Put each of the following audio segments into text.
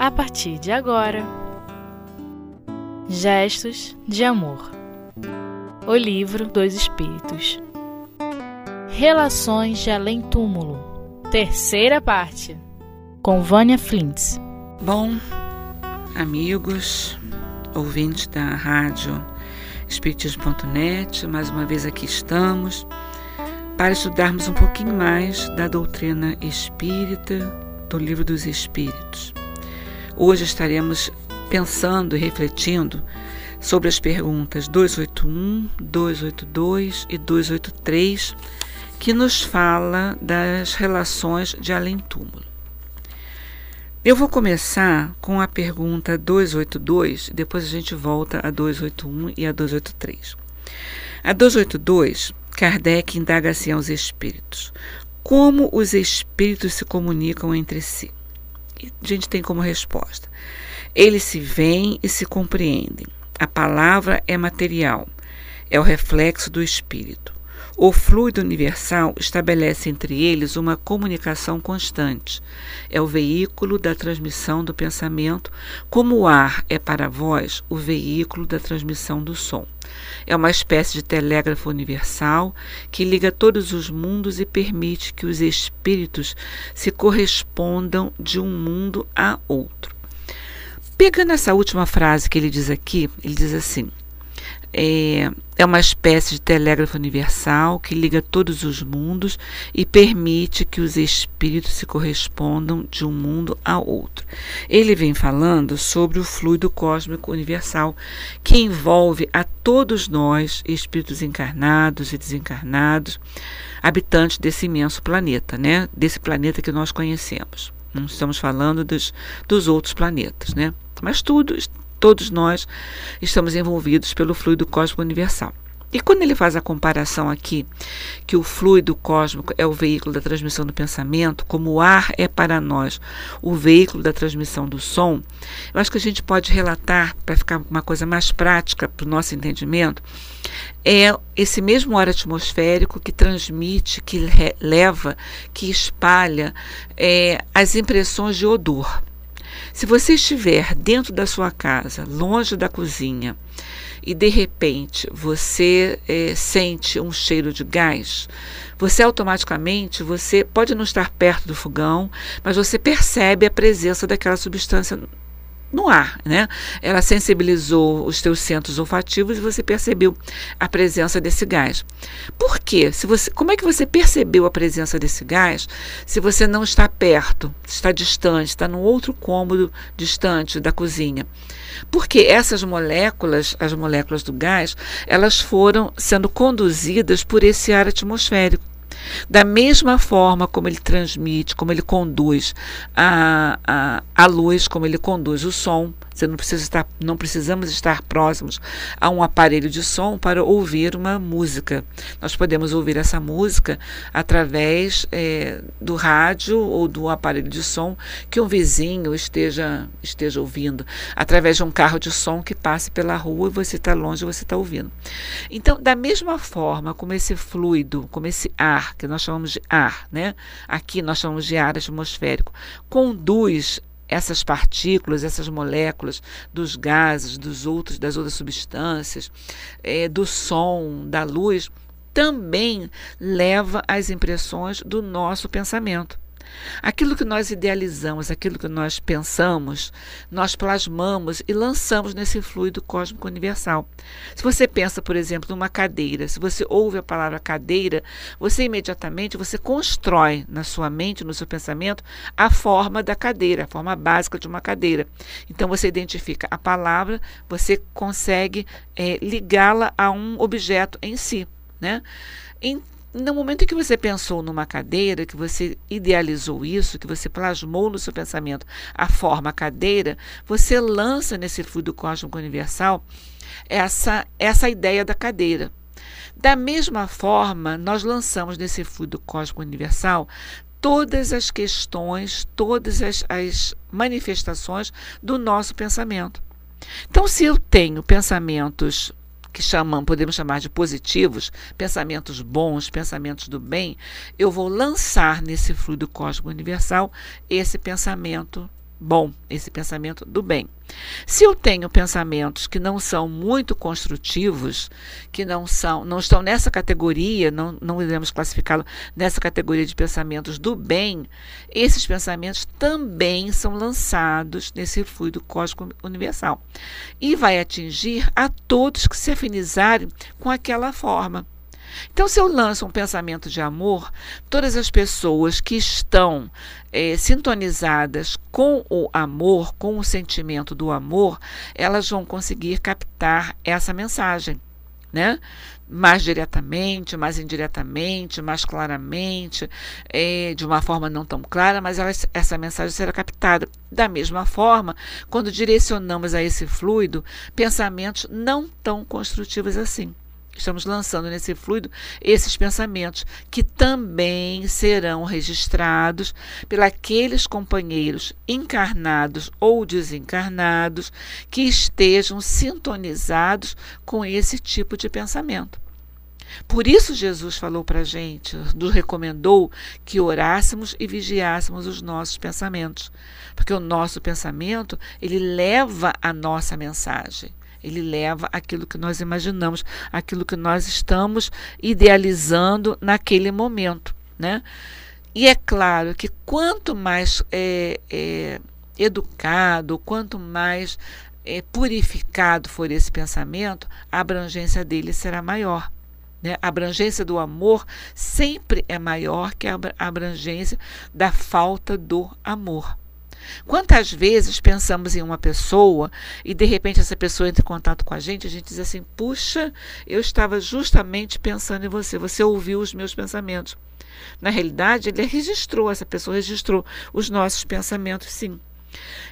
a partir de agora. Gestos de Amor. O Livro dos Espíritos. Relações de Além Túmulo. Terceira parte. Com Vânia Flintz. Bom, amigos, ouvintes da rádio Espiritismo.net, mais uma vez aqui estamos para estudarmos um pouquinho mais da doutrina espírita do Livro dos Espíritos. Hoje estaremos pensando e refletindo sobre as perguntas 281, 282 e 283, que nos fala das relações de além-túmulo. Eu vou começar com a pergunta 282, depois a gente volta a 281 e a 283. A 282, Kardec indaga assim aos espíritos: como os espíritos se comunicam entre si? A gente tem como resposta: eles se veem e se compreendem. A palavra é material, é o reflexo do espírito. O fluido universal estabelece entre eles uma comunicação constante. É o veículo da transmissão do pensamento, como o ar é para a voz o veículo da transmissão do som. É uma espécie de telégrafo universal que liga todos os mundos e permite que os espíritos se correspondam de um mundo a outro. Pegando essa última frase que ele diz aqui, ele diz assim: é, é uma espécie de telégrafo universal que liga todos os mundos e permite que os espíritos se correspondam de um mundo ao outro. Ele vem falando sobre o fluido cósmico universal que envolve a todos nós, espíritos encarnados e desencarnados, habitantes desse imenso planeta, né? Desse planeta que nós conhecemos. Não estamos falando dos, dos outros planetas, né? Mas tudo todos nós estamos envolvidos pelo fluido cósmico universal. E quando ele faz a comparação aqui, que o fluido cósmico é o veículo da transmissão do pensamento, como o ar é para nós o veículo da transmissão do som, eu acho que a gente pode relatar, para ficar uma coisa mais prática para o nosso entendimento, é esse mesmo ar atmosférico que transmite, que leva, que espalha é, as impressões de odor. Se você estiver dentro da sua casa, longe da cozinha, e de repente você é, sente um cheiro de gás, você automaticamente, você pode não estar perto do fogão, mas você percebe a presença daquela substância no ar, né? Ela sensibilizou os teus centros olfativos e você percebeu a presença desse gás. Por quê? Se você, como é que você percebeu a presença desse gás se você não está perto, está distante, está num outro cômodo distante da cozinha? Porque essas moléculas, as moléculas do gás, elas foram sendo conduzidas por esse ar atmosférico. Da mesma forma como ele transmite, como ele conduz a, a, a luz, como ele conduz o som, você não precisa estar, não precisamos estar próximos a um aparelho de som para ouvir uma música. Nós podemos ouvir essa música através é, do rádio ou do aparelho de som que um vizinho esteja esteja ouvindo, através de um carro de som que passe pela rua e você está longe, você está ouvindo. Então, da mesma forma como esse fluido, como esse ar que nós chamamos de ar, né? Aqui nós chamamos de ar atmosférico, conduz essas partículas, essas moléculas dos gases, dos outros, das outras substâncias, é, do som, da luz, também leva às impressões do nosso pensamento. Aquilo que nós idealizamos, aquilo que nós pensamos, nós plasmamos e lançamos nesse fluido cósmico universal. Se você pensa, por exemplo, numa cadeira, se você ouve a palavra cadeira, você imediatamente você constrói na sua mente, no seu pensamento, a forma da cadeira, a forma básica de uma cadeira. Então você identifica a palavra, você consegue é, ligá-la a um objeto em si, né? Então, no momento em que você pensou numa cadeira, que você idealizou isso, que você plasmou no seu pensamento a forma cadeira, você lança nesse fluido cósmico universal essa, essa ideia da cadeira. Da mesma forma, nós lançamos nesse fluido cósmico universal todas as questões, todas as, as manifestações do nosso pensamento. Então, se eu tenho pensamentos que chamam, podemos chamar de positivos, pensamentos bons, pensamentos do bem, eu vou lançar nesse fluido cósmico universal esse pensamento bom, esse pensamento do bem. Se eu tenho pensamentos que não são muito construtivos, que não são, não estão nessa categoria, não, não iremos classificá-lo nessa categoria de pensamentos do bem, esses pensamentos também são lançados nesse fluido cósmico universal e vai atingir a todos que se afinizarem com aquela forma. Então, se eu lanço um pensamento de amor, todas as pessoas que estão é, sintonizadas com o amor, com o sentimento do amor, elas vão conseguir captar essa mensagem. Né? mais diretamente, mais indiretamente, mais claramente, é, de uma forma não tão clara, mas ela, essa mensagem será captada. Da mesma forma, quando direcionamos a esse fluido pensamentos não tão construtivos assim. Estamos lançando nesse fluido esses pensamentos que também serão registrados pelos companheiros encarnados ou desencarnados que estejam sintonizados com esse tipo de pensamento. Por isso Jesus falou para a gente, nos recomendou que orássemos e vigiássemos os nossos pensamentos, porque o nosso pensamento ele leva a nossa mensagem. Ele leva aquilo que nós imaginamos, aquilo que nós estamos idealizando naquele momento, né? E é claro que quanto mais é, é, educado, quanto mais é, purificado for esse pensamento, a abrangência dele será maior. Né? A abrangência do amor sempre é maior que a abrangência da falta do amor. Quantas vezes pensamos em uma pessoa e de repente essa pessoa entra em contato com a gente, a gente diz assim: puxa, eu estava justamente pensando em você, você ouviu os meus pensamentos. Na realidade, ele registrou, essa pessoa registrou os nossos pensamentos, sim.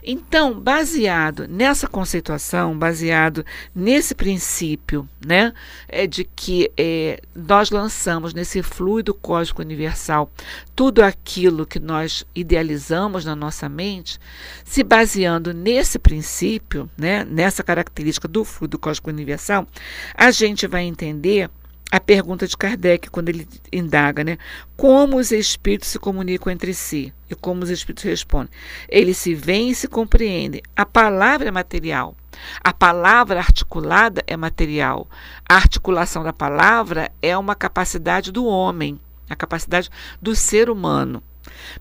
Então, baseado nessa conceituação, baseado nesse princípio, né, é de que é, nós lançamos nesse fluido cósmico universal tudo aquilo que nós idealizamos na nossa mente, se baseando nesse princípio, né, nessa característica do fluido cósmico universal, a gente vai entender a pergunta de Kardec, quando ele indaga, né? Como os espíritos se comunicam entre si e como os espíritos respondem. Eles se veem e se compreendem. A palavra é material. A palavra articulada é material. A articulação da palavra é uma capacidade do homem, a capacidade do ser humano.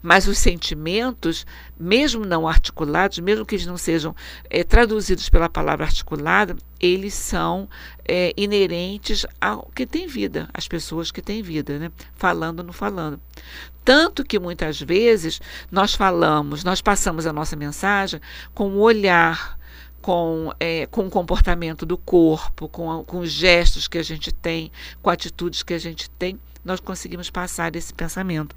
Mas os sentimentos, mesmo não articulados, mesmo que eles não sejam é, traduzidos pela palavra articulada, eles são é, inerentes ao que tem vida, às pessoas que têm vida, né? falando ou não falando. Tanto que muitas vezes nós falamos, nós passamos a nossa mensagem com o olhar, com, é, com o comportamento do corpo, com, com os gestos que a gente tem, com atitudes que a gente tem, nós conseguimos passar esse pensamento.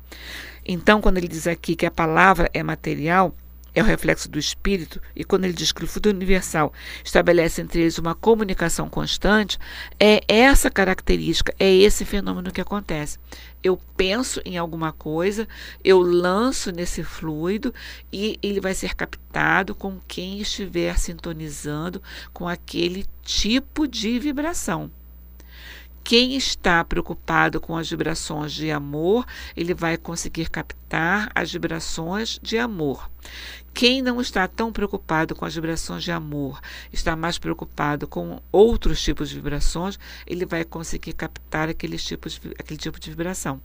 Então, quando ele diz aqui que a palavra é material, é o reflexo do espírito, e quando ele diz que o fluido universal estabelece entre eles uma comunicação constante, é essa característica, é esse fenômeno que acontece. Eu penso em alguma coisa, eu lanço nesse fluido e ele vai ser captado com quem estiver sintonizando com aquele tipo de vibração. Quem está preocupado com as vibrações de amor, ele vai conseguir captar as vibrações de amor. Quem não está tão preocupado com as vibrações de amor, está mais preocupado com outros tipos de vibrações, ele vai conseguir captar aqueles tipos, aquele tipo de vibração.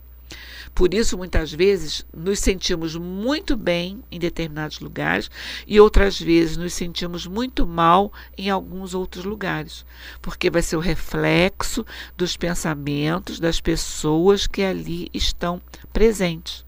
Por isso, muitas vezes, nos sentimos muito bem em determinados lugares e outras vezes nos sentimos muito mal em alguns outros lugares, porque vai ser o reflexo dos pensamentos das pessoas que ali estão presentes.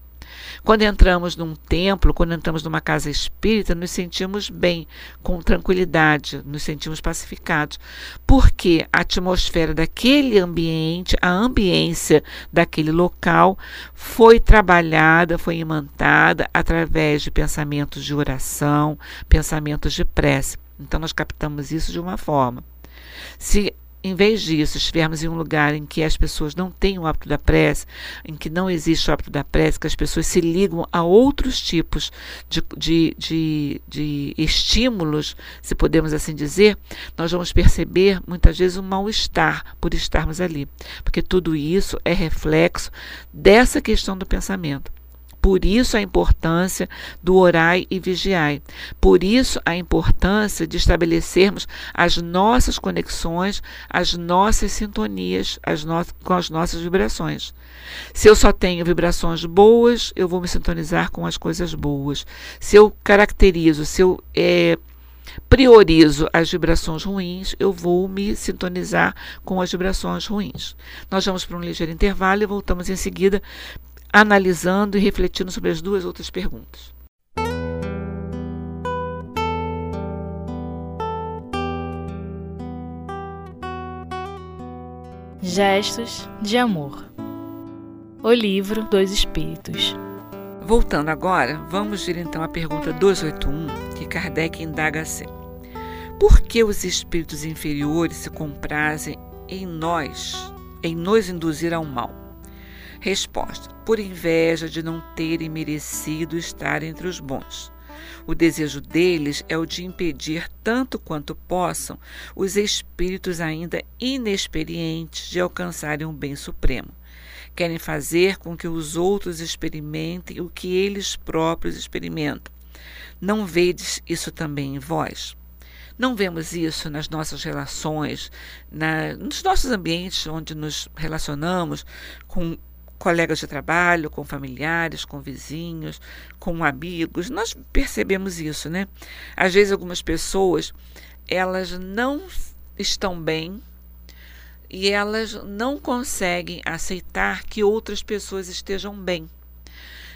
Quando entramos num templo, quando entramos numa casa espírita, nos sentimos bem, com tranquilidade, nos sentimos pacificados, porque a atmosfera daquele ambiente, a ambiência daquele local foi trabalhada, foi imantada através de pensamentos de oração, pensamentos de prece. Então nós captamos isso de uma forma. Se em vez disso, estivermos em um lugar em que as pessoas não têm o hábito da prece, em que não existe o hábito da prece, que as pessoas se ligam a outros tipos de, de, de, de estímulos, se podemos assim dizer, nós vamos perceber muitas vezes um mal-estar por estarmos ali. Porque tudo isso é reflexo dessa questão do pensamento. Por isso a importância do orai e vigiai. Por isso a importância de estabelecermos as nossas conexões, as nossas sintonias as no com as nossas vibrações. Se eu só tenho vibrações boas, eu vou me sintonizar com as coisas boas. Se eu caracterizo, se eu é, priorizo as vibrações ruins, eu vou me sintonizar com as vibrações ruins. Nós vamos para um ligeiro intervalo e voltamos em seguida analisando e refletindo sobre as duas outras perguntas. Gestos de Amor O Livro dos Espíritos Voltando agora, vamos vir então à pergunta 281, que Kardec indaga assim: Por que os espíritos inferiores se comprazem em nós, em nos induzir ao mal? Resposta: Por inveja de não terem merecido estar entre os bons. O desejo deles é o de impedir, tanto quanto possam, os espíritos ainda inexperientes de alcançarem um bem supremo. Querem fazer com que os outros experimentem o que eles próprios experimentam. Não vedes isso também em vós? Não vemos isso nas nossas relações, na, nos nossos ambientes onde nos relacionamos com colegas de trabalho, com familiares, com vizinhos, com amigos. Nós percebemos isso, né? Às vezes algumas pessoas elas não estão bem e elas não conseguem aceitar que outras pessoas estejam bem.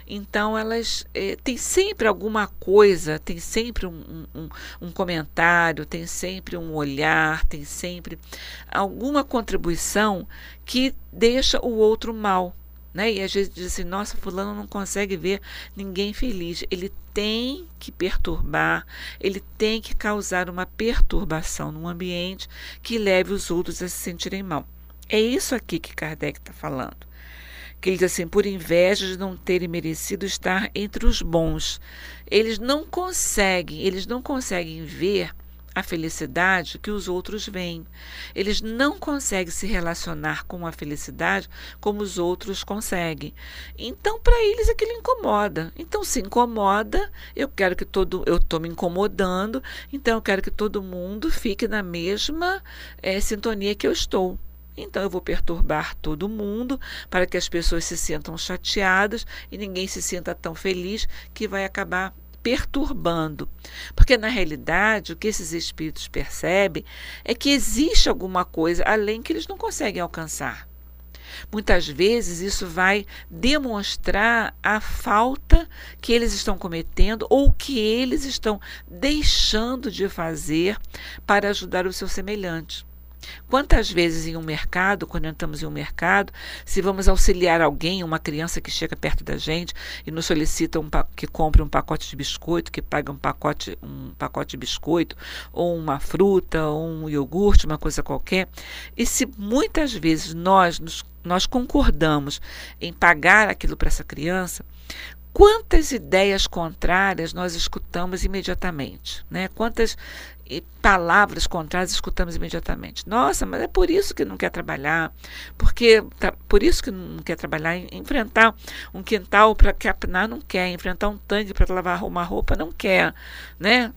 Então elas eh, têm sempre alguma coisa, tem sempre um, um, um, comentário, tem sempre um olhar, tem sempre alguma contribuição que deixa o outro mal. Né? E às vezes diz assim, nossa, fulano não consegue ver ninguém feliz. Ele tem que perturbar, ele tem que causar uma perturbação no ambiente que leve os outros a se sentirem mal. É isso aqui que Kardec está falando. Que ele diz assim, por inveja de não terem merecido estar entre os bons. Eles não conseguem, eles não conseguem ver a felicidade que os outros veem. Eles não conseguem se relacionar com a felicidade como os outros conseguem. Então, para eles aquilo incomoda. Então, se incomoda, eu quero que todo. Eu estou me incomodando, então eu quero que todo mundo fique na mesma é, sintonia que eu estou. Então eu vou perturbar todo mundo para que as pessoas se sintam chateadas e ninguém se sinta tão feliz que vai acabar perturbando. Porque, na realidade, o que esses espíritos percebem é que existe alguma coisa além que eles não conseguem alcançar. Muitas vezes isso vai demonstrar a falta que eles estão cometendo ou que eles estão deixando de fazer para ajudar o seu semelhante. Quantas vezes em um mercado, quando entramos em um mercado, se vamos auxiliar alguém, uma criança que chega perto da gente e nos solicita um, que compre um pacote de biscoito, que paga um pacote, um pacote de biscoito, ou uma fruta, ou um iogurte, uma coisa qualquer, e se muitas vezes nós, nos, nós concordamos em pagar aquilo para essa criança, quantas ideias contrárias nós escutamos imediatamente, né? Quantas palavras contrárias escutamos imediatamente. Nossa, mas é por isso que não quer trabalhar, porque tá, por isso que não quer trabalhar, enfrentar um quintal para capinar não quer, enfrentar um tanque para lavar uma roupa não quer, né?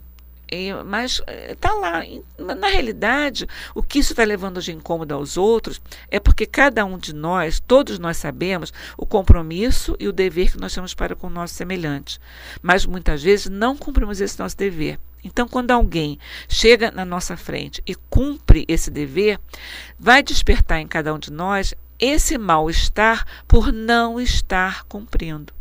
E, mas está eh, lá. Na realidade, o que isso está levando de incômodo aos outros é porque cada um de nós, todos nós sabemos o compromisso e o dever que nós temos para com o nosso semelhante. Mas muitas vezes não cumprimos esse nosso dever. Então, quando alguém chega na nossa frente e cumpre esse dever, vai despertar em cada um de nós esse mal-estar por não estar cumprindo.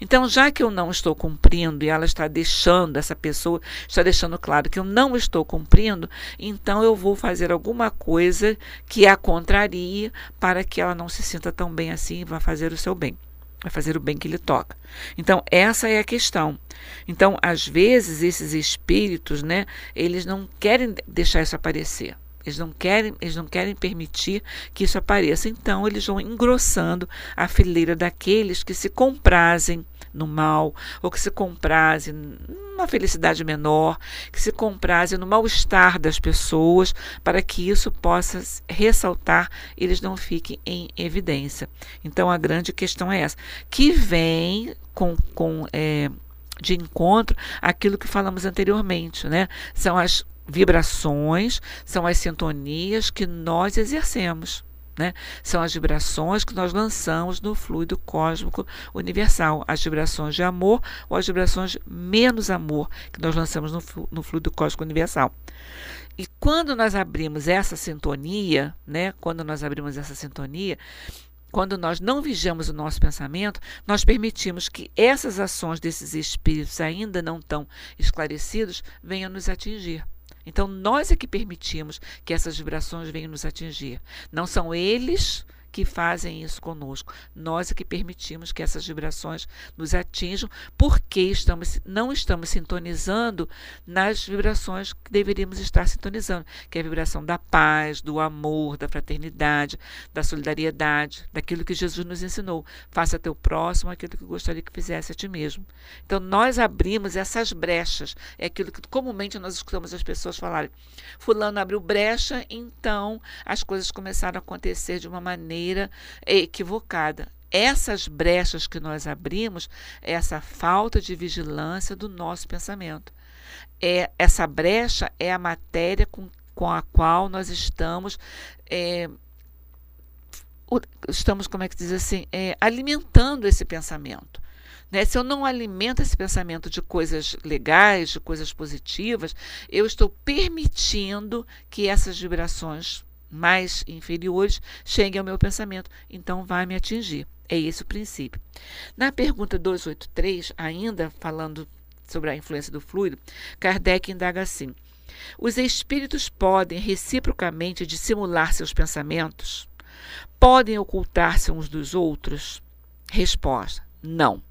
Então, já que eu não estou cumprindo e ela está deixando, essa pessoa está deixando claro que eu não estou cumprindo, então eu vou fazer alguma coisa que a contrarie para que ela não se sinta tão bem assim e vá fazer o seu bem vai fazer o bem que lhe toca. Então, essa é a questão. Então, às vezes, esses espíritos, né, eles não querem deixar isso aparecer. Eles não querem, eles não querem permitir que isso apareça. Então, eles vão engrossando a fileira daqueles que se comprazem no mal, ou que se comprazem numa felicidade menor, que se comprazem no mal-estar das pessoas, para que isso possa ressaltar, eles não fiquem em evidência. Então, a grande questão é essa, que vem com. com é, de encontro aquilo que falamos anteriormente, né? São as vibrações, são as sintonias que nós exercemos. Né? São as vibrações que nós lançamos no fluido cósmico universal, as vibrações de amor ou as vibrações menos amor que nós lançamos no, no fluido cósmico universal. E quando nós abrimos essa sintonia, né? Quando nós abrimos essa sintonia, quando nós não vigiamos o nosso pensamento, nós permitimos que essas ações desses espíritos ainda não tão esclarecidos venham nos atingir. Então, nós é que permitimos que essas vibrações venham nos atingir. Não são eles que fazem isso conosco. Nós é que permitimos que essas vibrações nos atinjam, porque estamos, não estamos sintonizando nas vibrações que deveríamos estar sintonizando, que é a vibração da paz, do amor, da fraternidade, da solidariedade, daquilo que Jesus nos ensinou. Faça a teu próximo aquilo que gostaria que fizesse a ti mesmo. Então, nós abrimos essas brechas. É aquilo que comumente nós escutamos as pessoas falarem. Fulano abriu brecha, então as coisas começaram a acontecer de uma maneira maneira equivocada. Essas brechas que nós abrimos, essa falta de vigilância do nosso pensamento. É, essa brecha é a matéria com, com a qual nós estamos. É, estamos, como é que diz assim, é, alimentando esse pensamento. Né? Se eu não alimento esse pensamento de coisas legais, de coisas positivas, eu estou permitindo que essas vibrações mais inferiores cheguem ao meu pensamento, então vai me atingir. É esse o princípio. Na pergunta 283, ainda falando sobre a influência do fluido, Kardec indaga assim: Os espíritos podem reciprocamente dissimular seus pensamentos? Podem ocultar-se uns dos outros? Resposta: Não.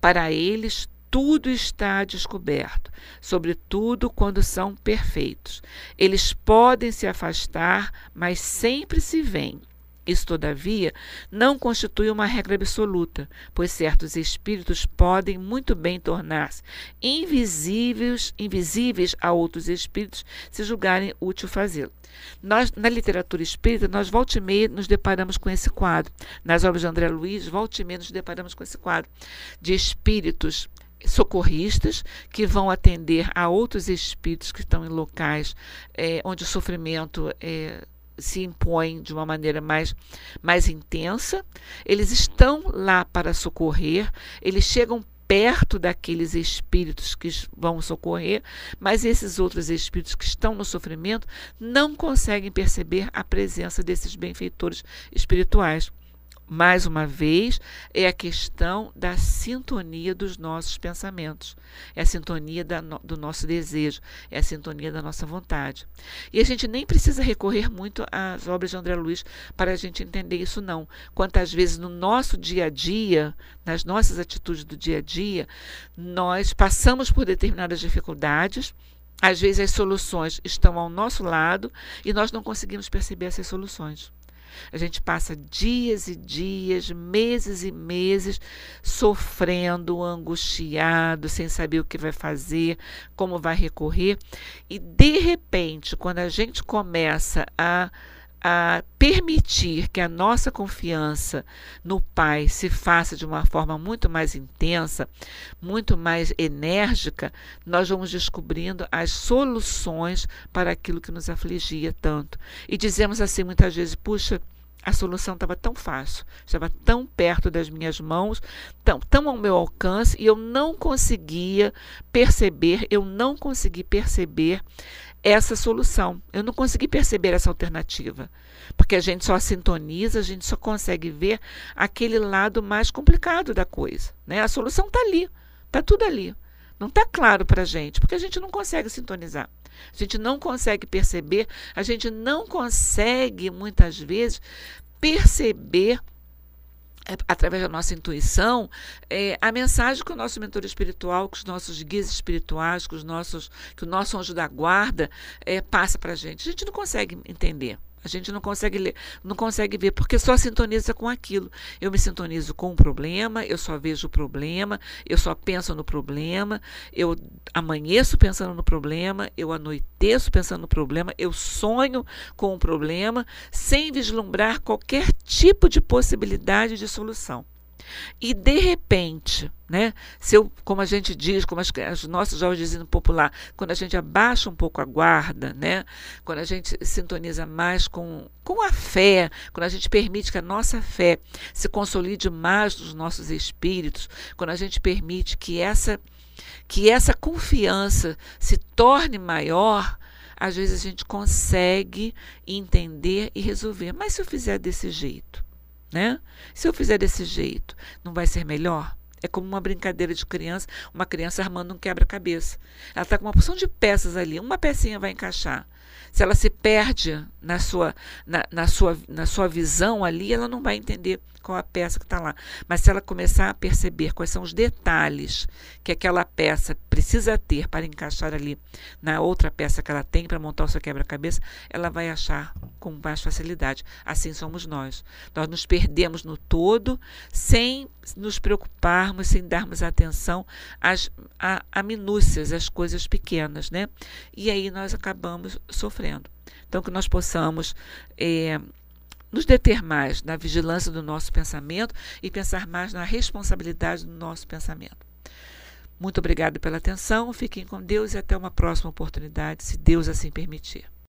Para eles, tudo está descoberto, sobretudo quando são perfeitos. Eles podem se afastar, mas sempre se veem. Isso, todavia, não constitui uma regra absoluta, pois certos espíritos podem muito bem tornar-se invisíveis, invisíveis a outros espíritos se julgarem útil fazê-lo. Nós, na literatura espírita, nós volta e meia nos deparamos com esse quadro. Nas obras de André Luiz, volta e meia nos deparamos com esse quadro de espíritos socorristas que vão atender a outros espíritos que estão em locais é, onde o sofrimento é, se impõe de uma maneira mais, mais intensa. Eles estão lá para socorrer, eles chegam perto daqueles espíritos que vão socorrer, mas esses outros espíritos que estão no sofrimento não conseguem perceber a presença desses benfeitores espirituais mais uma vez, é a questão da sintonia dos nossos pensamentos, é a sintonia da, do nosso desejo, é a sintonia da nossa vontade. E a gente nem precisa recorrer muito às obras de André Luiz para a gente entender isso, não. Quantas vezes no nosso dia a dia, nas nossas atitudes do dia a dia, nós passamos por determinadas dificuldades. Às vezes as soluções estão ao nosso lado e nós não conseguimos perceber essas soluções. A gente passa dias e dias, meses e meses sofrendo, angustiado, sem saber o que vai fazer, como vai recorrer. E de repente, quando a gente começa a a permitir que a nossa confiança no Pai se faça de uma forma muito mais intensa, muito mais enérgica, nós vamos descobrindo as soluções para aquilo que nos afligia tanto. E dizemos assim muitas vezes: puxa, a solução estava tão fácil, estava tão perto das minhas mãos, tão, tão ao meu alcance, e eu não conseguia perceber, eu não consegui perceber essa solução. Eu não consegui perceber essa alternativa. Porque a gente só sintoniza, a gente só consegue ver aquele lado mais complicado da coisa. Né? A solução está ali, está tudo ali. Não está claro para a gente, porque a gente não consegue sintonizar. A gente não consegue perceber, a gente não consegue, muitas vezes, perceber através da nossa intuição, é, a mensagem que o nosso mentor espiritual, que os nossos guias espirituais, que, os nossos, que o nosso anjo da guarda é, passa para a gente. A gente não consegue entender. A gente não consegue ler, não consegue ver, porque só sintoniza com aquilo. Eu me sintonizo com o problema, eu só vejo o problema, eu só penso no problema, eu amanheço pensando no problema, eu anoiteço pensando no problema, eu sonho com o problema, sem vislumbrar qualquer tipo de possibilidade de solução. E de repente, né, se eu, como a gente diz, como as, as nossos jovens dizem popular, quando a gente abaixa um pouco a guarda, né, quando a gente sintoniza mais com, com a fé, quando a gente permite que a nossa fé se consolide mais nos nossos espíritos, quando a gente permite que essa, que essa confiança se torne maior, às vezes a gente consegue entender e resolver. Mas se eu fizer desse jeito? Né? Se eu fizer desse jeito, não vai ser melhor? É como uma brincadeira de criança, uma criança armando um quebra-cabeça. Ela está com uma porção de peças ali, uma pecinha vai encaixar. Se ela se perde na sua, na, na, sua, na sua visão ali, ela não vai entender qual a peça que está lá. Mas se ela começar a perceber quais são os detalhes que aquela peça precisa ter para encaixar ali na outra peça que ela tem para montar o seu quebra-cabeça, ela vai achar com mais facilidade. Assim somos nós. Nós nos perdemos no todo sem nos preocuparmos, sem darmos atenção às a, a minúcias, às coisas pequenas, né? E aí nós acabamos sofrendo. Então, que nós possamos é, nos deter mais na vigilância do nosso pensamento e pensar mais na responsabilidade do nosso pensamento. Muito obrigado pela atenção, fiquem com Deus e até uma próxima oportunidade, se Deus assim permitir.